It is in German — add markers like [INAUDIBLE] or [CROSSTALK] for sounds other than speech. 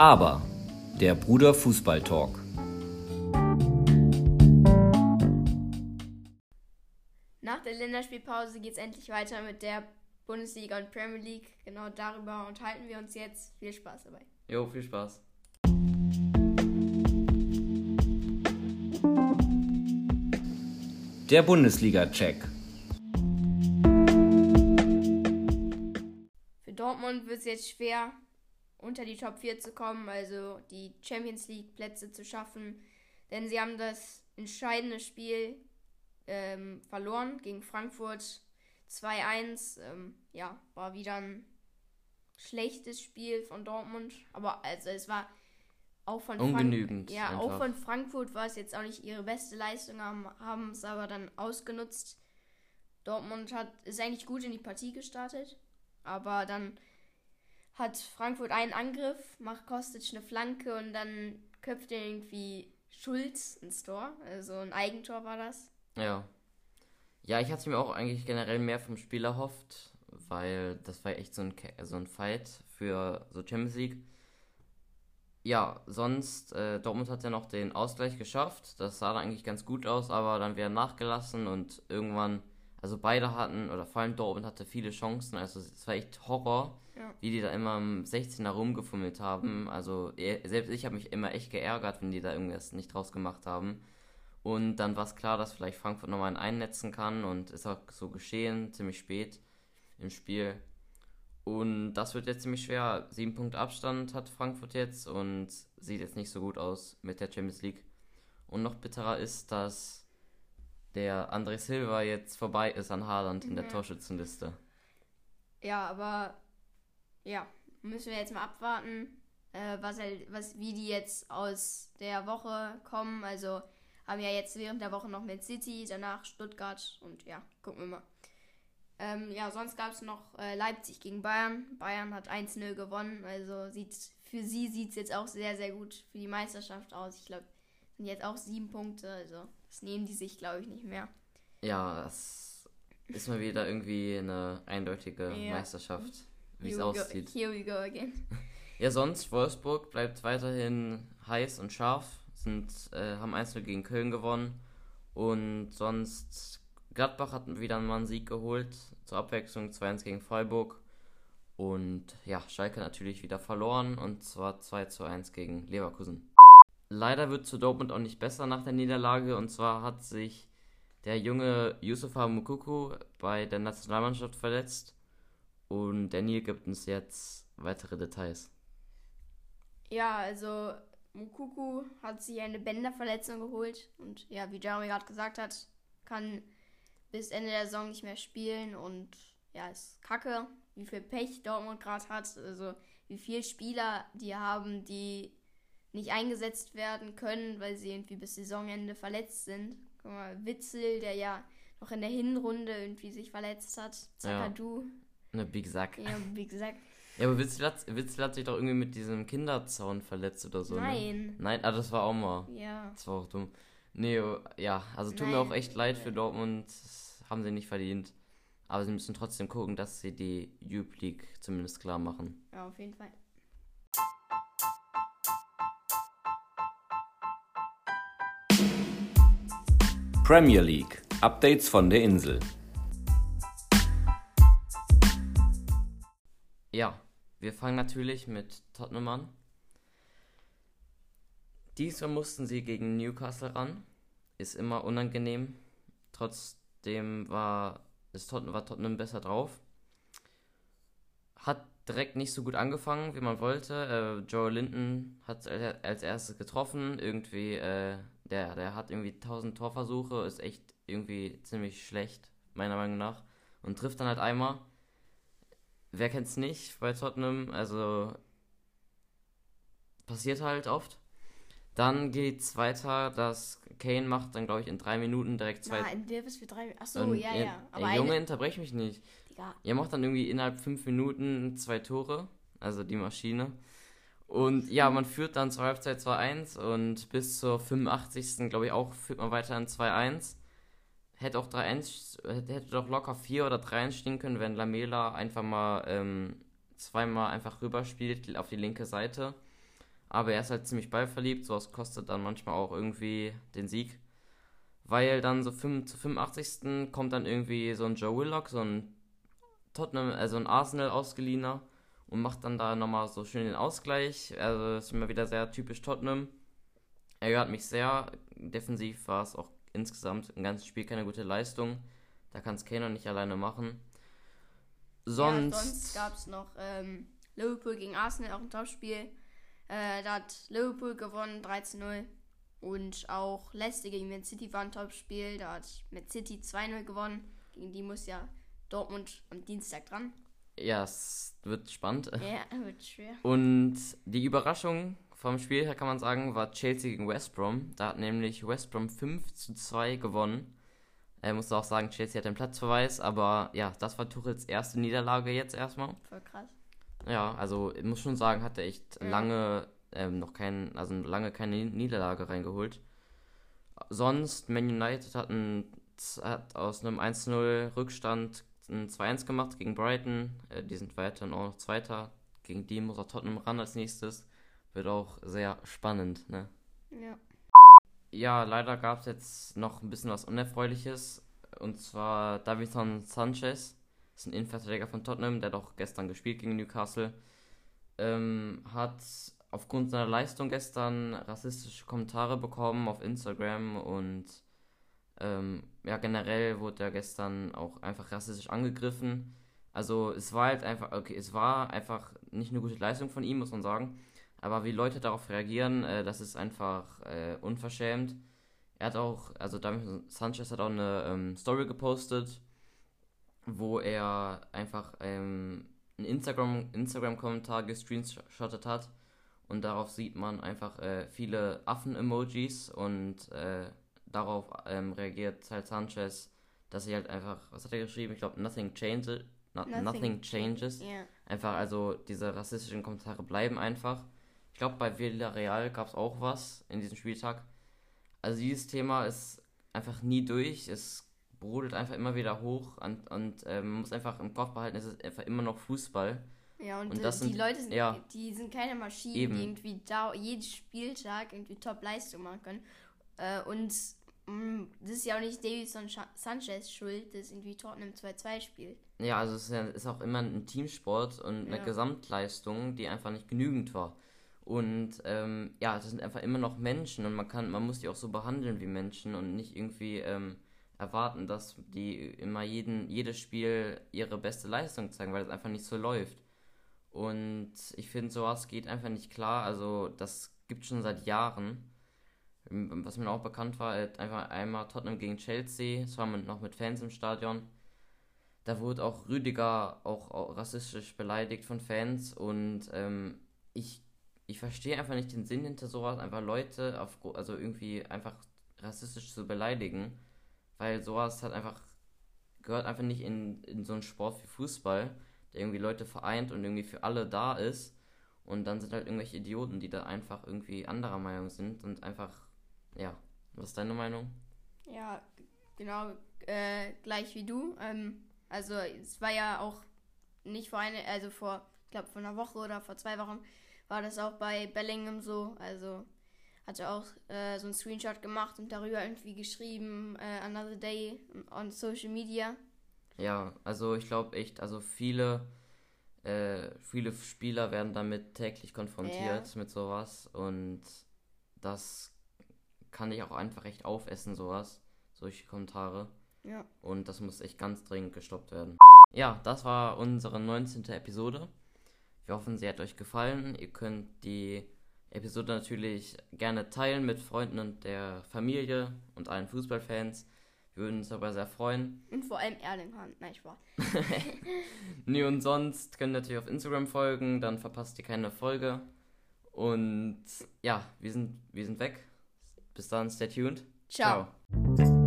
Aber der Bruder Fußball Talk. Nach der Länderspielpause geht es endlich weiter mit der Bundesliga und Premier League. Genau darüber unterhalten wir uns jetzt. Viel Spaß dabei. Jo, viel Spaß. Der Bundesliga-Check. Für Dortmund wird es jetzt schwer, unter die Top 4 zu kommen, also die Champions League Plätze zu schaffen. Denn sie haben das entscheidende Spiel ähm, verloren gegen Frankfurt 2-1. Ähm, ja, war wieder ein schlechtes Spiel von Dortmund. Aber also es war auch von Ungenügend. Frank ja, einfach. auch von Frankfurt war es jetzt auch nicht ihre beste Leistung, haben, es aber dann ausgenutzt. Dortmund hat, ist eigentlich gut in die Partie gestartet, aber dann hat Frankfurt einen Angriff, macht Kostic eine Flanke und dann köpft irgendwie Schulz ins Tor. Also ein Eigentor war das. Ja. Ja, ich hatte mir auch eigentlich generell mehr vom Spiel erhofft, weil das war echt so ein, so ein Fight für so Champions League. Ja, sonst, äh, Dortmund hat ja noch den Ausgleich geschafft. Das sah dann eigentlich ganz gut aus, aber dann wieder nachgelassen und irgendwann, also beide hatten, oder vor allem Dortmund hatte viele Chancen, also es war echt Horror. Wie die da immer im 16er rumgefummelt haben. Also eh- selbst ich habe mich immer echt geärgert, wenn die da irgendwas nicht draus gemacht haben. Und dann war es klar, dass vielleicht Frankfurt nochmal einen einnetzen kann und ist auch so geschehen, ziemlich spät im Spiel. Und das wird jetzt ziemlich schwer. Sieben Punkte Abstand hat Frankfurt jetzt und sieht jetzt nicht so gut aus mit der Champions League. Und noch bitterer ist, dass der André Silva jetzt vorbei ist an Haaland in der Ja. Torschützenliste. Ja, aber ja, müssen wir jetzt mal abwarten, äh, was, halt, was, wie die jetzt aus der Woche kommen. Also haben ja jetzt während der Woche noch mit City, danach Stuttgart und ja, gucken wir mal. Ähm, ja, sonst gab es noch äh, Leipzig gegen Bayern. Bayern hat 1-0 gewonnen, also sieht für sie sieht es jetzt auch sehr, sehr gut für die Meisterschaft aus. Ich glaube, sind jetzt auch sieben Punkte, also das nehmen die sich, glaube ich, nicht mehr. Ja, das ist mal wieder irgendwie eine eindeutige Ja. Meisterschaft, wie es we go- aussieht. Here we go again. Ja, sonst, Wolfsburg bleibt weiterhin heiß und scharf, sind, äh, haben 1 gegen Köln gewonnen und sonst Gladbach hat wieder mal einen Sieg geholt, zur Abwechslung 2-1 gegen Freiburg und ja, Schalke natürlich wieder verloren und zwar 2 zu 1 gegen Leverkusen. Leider wird zu Dortmund auch nicht besser nach der Niederlage und zwar hat sich der junge Yusufa Mukuku bei der Nationalmannschaft verletzt und der Nil gibt uns jetzt weitere Details. Ja, also Mukuku hat sich eine Bänderverletzung geholt und ja, wie Jeremy gerade gesagt hat, kann bis Ende der Saison nicht mehr spielen und ja, ist kacke, wie viel Pech Dortmund gerade hat, also wie viele Spieler die haben, die nicht eingesetzt werden können, weil sie irgendwie bis Saisonende verletzt sind. Guck mal, Witzel, der ja noch in der Hinrunde irgendwie sich verletzt hat, Zakadu, Eine Big Sack. ja, wie gesagt, Ja, aber Witzel hat, sich doch irgendwie mit diesem Kinderzaun verletzt oder so. Ne? nein, Nein, ah, das war auch mal. ja. Das war auch dumm. Nee, oh, ja, also tut mir auch echt leid für Dortmund. Das haben sie nicht verdient. Aber sie müssen trotzdem gucken, dass sie die Youth League zumindest klar machen. Ja, auf jeden Fall. Premier League. Updates von der Insel. Ja, wir fangen natürlich mit Tottenham an. Diesmal mussten sie gegen Newcastle ran. Ist immer unangenehm. Trotzdem war, ist Tottenham, war Tottenham besser drauf. Hat direkt nicht so gut angefangen, wie man wollte. Äh, Joe Linton hat als als erstes getroffen. Irgendwie, äh, der, der hat irgendwie 1000 Torversuche. Ist echt irgendwie ziemlich schlecht, meiner Meinung nach. Und trifft dann halt einmal. Wer kennt's nicht bei Tottenham? Also passiert halt oft. Dann geht's weiter, dass Kane macht dann, glaube ich, in drei Minuten direkt zwei. Nein, der ist für drei. Achso, Und, ja, ja. Aber ey, Junge, unterbrech mich nicht. Digga, Er macht dann irgendwie innerhalb fünf Minuten zwei Tore, also die Maschine. Und ja, man führt dann zur Halbzeit 2-1 und bis zur 85. glaube ich auch führt man weiter in 2-1. Hätte auch 3-1, hätte doch locker 4 oder 3-1 stehen können, wenn Lamela einfach mal ähm, zweimal einfach rüberspielt auf die linke Seite. Aber er ist halt ziemlich ballverliebt. Sowas kostet dann manchmal auch irgendwie den Sieg. Weil dann so 5, zu 85. kommt dann irgendwie so ein Joe Willock, so ein Tottenham, also ein Arsenal ausgeliehener und macht dann da nochmal so schön den Ausgleich. Also ist immer wieder sehr typisch Tottenham. Er hört mich sehr. Defensiv war es auch insgesamt im ganzen Spiel keine gute Leistung. Da kann es keiner nicht alleine machen. Sonst, ja, sonst gab es noch ähm, Liverpool gegen Arsenal, auch ein Topspiel. Äh, da hat Liverpool gewonnen, 13-0. Und auch Leicester gegen Man City war ein Topspiel. Da hat Man City 2-0 gewonnen. Gegen die muss ja Dortmund am Dienstag dran. Ja, es wird spannend. Ja, [LAUGHS] wird schwer. Und die Überraschung vom Spiel her kann man sagen, war Chelsea gegen West Brom. Da hat nämlich West Brom 5 zu 2 gewonnen. Er musste auch sagen, Chelsea hat den Platzverweis, aber ja, das war Tuchels erste Niederlage jetzt erstmal. Voll krass. Ja, also ich muss schon sagen, hat er echt ja. lange ähm, noch kein, also lange keine Niederlage reingeholt. Sonst, Man United hat, ein, hat aus einem 1-0 Rückstand ein 2-1 gemacht gegen Brighton. Äh, die sind weiterhin auch noch Zweiter. Gegen die muss auch Tottenham ran als nächstes. Wird auch sehr spannend, ne? Ja. Ja, leider gab es jetzt noch ein bisschen was Unerfreuliches. Und zwar Davison Sanchez. Ist ein Innenverteidiger von Tottenham, der doch gestern gespielt gegen Newcastle. Ähm, hat aufgrund seiner Leistung gestern rassistische Kommentare bekommen auf Instagram und ähm, ja, generell wurde er gestern auch einfach rassistisch angegriffen. Also es war halt einfach, okay, es war einfach nicht eine gute Leistung von ihm, muss man sagen. Aber wie Leute darauf reagieren, äh, das ist einfach äh, unverschämt. Er hat auch, also David Sanchez hat auch eine ähm, Story gepostet, wo er einfach ähm, einen Instagram-Kommentar Instagram gescreenshottet hat. Und darauf sieht man einfach äh, viele Affen-Emojis und äh, darauf ähm, reagiert halt Sanchez, dass er halt einfach, was hat er geschrieben? Ich glaube, nothing changes. No, nothing, nothing, changes. Yeah. Einfach, also diese rassistischen Kommentare bleiben einfach glaube, bei Villarreal gab es auch was in diesem Spieltag. Also dieses Thema ist einfach nie durch. Es brodelt einfach immer wieder hoch und, und äh, man muss einfach im Kopf behalten, es ist einfach immer noch Fußball. Ja, und, und das die sind, Leute sind, ja, die sind keine Maschinen, eben. die irgendwie da jeden Spieltag irgendwie Top-Leistung machen können. Äh, und mh, mm, das ist ja auch nicht Davison Sanchez schuld, dass irgendwie Tottenham 2-2 spielt. Ja, also es ist, ja, ist, auch immer ein Teamsport und eine ja. Gesamtleistung, die einfach nicht genügend war. Und ähm, ja, das sind einfach immer noch Menschen und man kann, man muss die auch so behandeln wie Menschen und nicht irgendwie ähm, erwarten, dass die immer jeden, jedes Spiel ihre beste Leistung zeigen, weil das einfach nicht so läuft. Und ich finde, sowas geht einfach nicht klar. Also, das gibt schon seit Jahren. Was mir auch bekannt war, einfach einmal Tottenham gegen Chelsea, das war noch mit Fans im Stadion. Da wurde auch Rüdiger auch, auch rassistisch beleidigt von Fans und ähm, ich ich verstehe einfach nicht den Sinn hinter sowas, einfach Leute auf, also irgendwie einfach rassistisch zu beleidigen, weil sowas hat einfach, gehört einfach nicht in, in so einen Sport wie Fußball, der irgendwie Leute vereint und irgendwie für alle da ist. Und dann sind halt irgendwelche Idioten, die da einfach irgendwie anderer Meinung sind und einfach, ja. Was ist deine Meinung? Ja, genau, äh, gleich wie du. Ähm, also es war ja auch nicht vor eine, also vor, ich glaube vor einer Woche oder vor zwei Wochen war das auch bei Bellingham so. Also hat er auch äh, so einen Screenshot gemacht und darüber irgendwie geschrieben, äh, Another Day on Social Media. Ja, also ich glaube echt, also viele, äh, viele Spieler werden damit täglich konfrontiert ja. mit sowas und das kann ich auch einfach echt aufessen, sowas, solche Kommentare. Ja. Und das muss echt ganz dringend gestoppt werden. Ja, das war unsere 19. Episode. Wir hoffen, sie hat euch gefallen. Ihr könnt die Episode natürlich gerne teilen mit Freunden und der Familie und allen Fußballfans. Wir würden uns dabei sehr freuen. Und vor allem Erling Haaland. Nein, Spaß. [LAUGHS] nee, und sonst könnt ihr natürlich auf Instagram folgen, dann verpasst ihr keine Folge. Und ja, wir sind, wir sind weg. Bis dann, stay tuned. Ciao. Ciao.